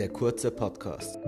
der kurze Podcast.